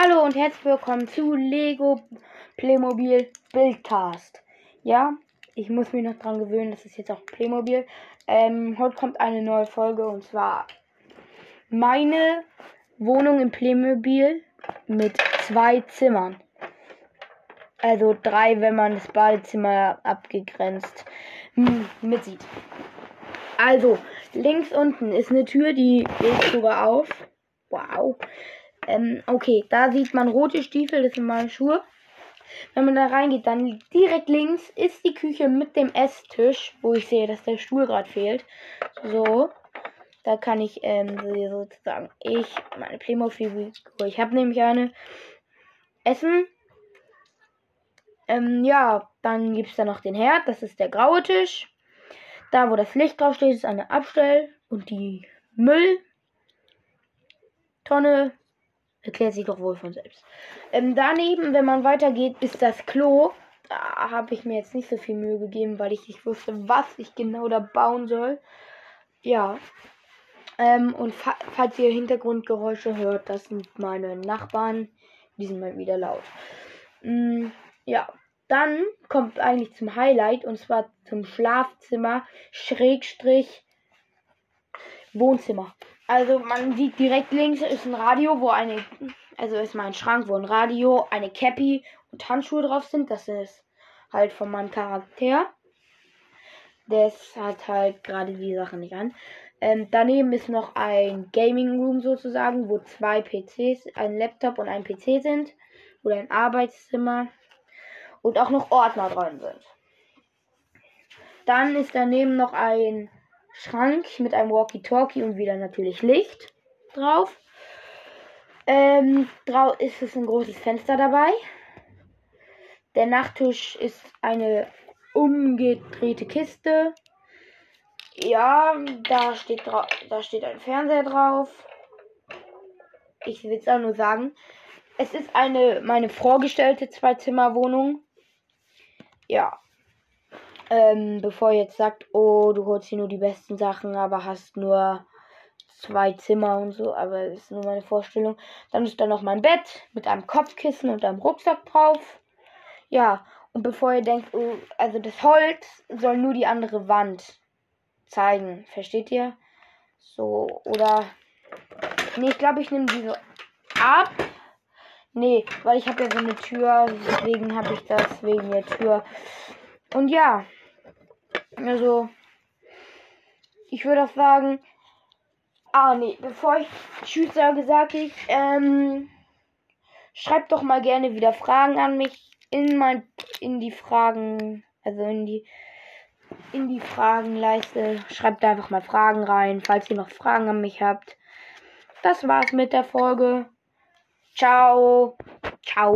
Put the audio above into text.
Hallo und herzlich willkommen zu Lego Playmobil Buildcast. Ja, ich muss mich noch dran gewöhnen, das ist jetzt auch Playmobil. Ähm, heute kommt eine neue Folge und zwar meine Wohnung im Playmobil mit zwei Zimmern. Also drei, wenn man das Badezimmer abgegrenzt mitsieht. Also, links unten ist eine Tür, die geht sogar auf. Wow. Ähm, okay, da sieht man rote Stiefel, das sind meine Schuhe. Wenn man da reingeht, dann direkt links ist die Küche mit dem Esstisch, wo ich sehe, dass der Stuhl gerade fehlt. So, da kann ich ähm, sozusagen ich meine Playmobil-Figur. Ich habe nämlich eine Essen. Ähm, ja, dann gibt es da noch den Herd, das ist der graue Tisch. Da, wo das Licht drauf steht, ist eine Abstell und die Mülltonne Erklärt sich doch wohl von selbst. Ähm, daneben, wenn man weitergeht, ist das Klo. Da habe ich mir jetzt nicht so viel Mühe gegeben, weil ich nicht wusste, was ich genau da bauen soll. Ja. Ähm, und fa falls ihr Hintergrundgeräusche hört, das sind meine Nachbarn. Die sind mal wieder laut. Mm, ja. Dann kommt eigentlich zum Highlight und zwar zum Schlafzimmer Schrägstrich Wohnzimmer. Also man sieht direkt links ist ein Radio, wo eine, also ist mein Schrank, wo ein Radio, eine Cappy und Handschuhe drauf sind. Das ist halt von meinem Charakter. Das hat halt gerade die Sache nicht an. Ähm, daneben ist noch ein Gaming Room sozusagen, wo zwei PCs, ein Laptop und ein PC sind. Oder ein Arbeitszimmer. Und auch noch Ordner drin sind. Dann ist daneben noch ein Schrank mit einem Walkie-Talkie und wieder natürlich Licht drauf. Ähm, drauf ist es ein großes Fenster dabei. Der Nachttisch ist eine umgedrehte Kiste. Ja, da steht, da steht ein Fernseher drauf. Ich will es auch nur sagen. Es ist eine meine vorgestellte Zwei-Zimmer-Wohnung. Ja, ähm, bevor ihr jetzt sagt, oh, du holst hier nur die besten Sachen, aber hast nur zwei Zimmer und so, aber das ist nur meine Vorstellung. Dann ist da noch mein Bett mit einem Kopfkissen und einem Rucksack drauf. Ja, und bevor ihr denkt, oh, also das Holz soll nur die andere Wand zeigen. Versteht ihr? So, oder. Nee, ich glaube, ich nehme diese ab. Nee, weil ich habe ja so eine Tür, deswegen habe ich das wegen der Tür. Und ja. Also, ich würde auch sagen, ah nee, bevor ich Tschüss sage, sage ich, ähm, schreibt doch mal gerne wieder Fragen an mich in mein, in die Fragen, also in die, in die Fragenleiste. Schreibt einfach mal Fragen rein, falls ihr noch Fragen an mich habt. Das war's mit der Folge. Ciao. Ciao.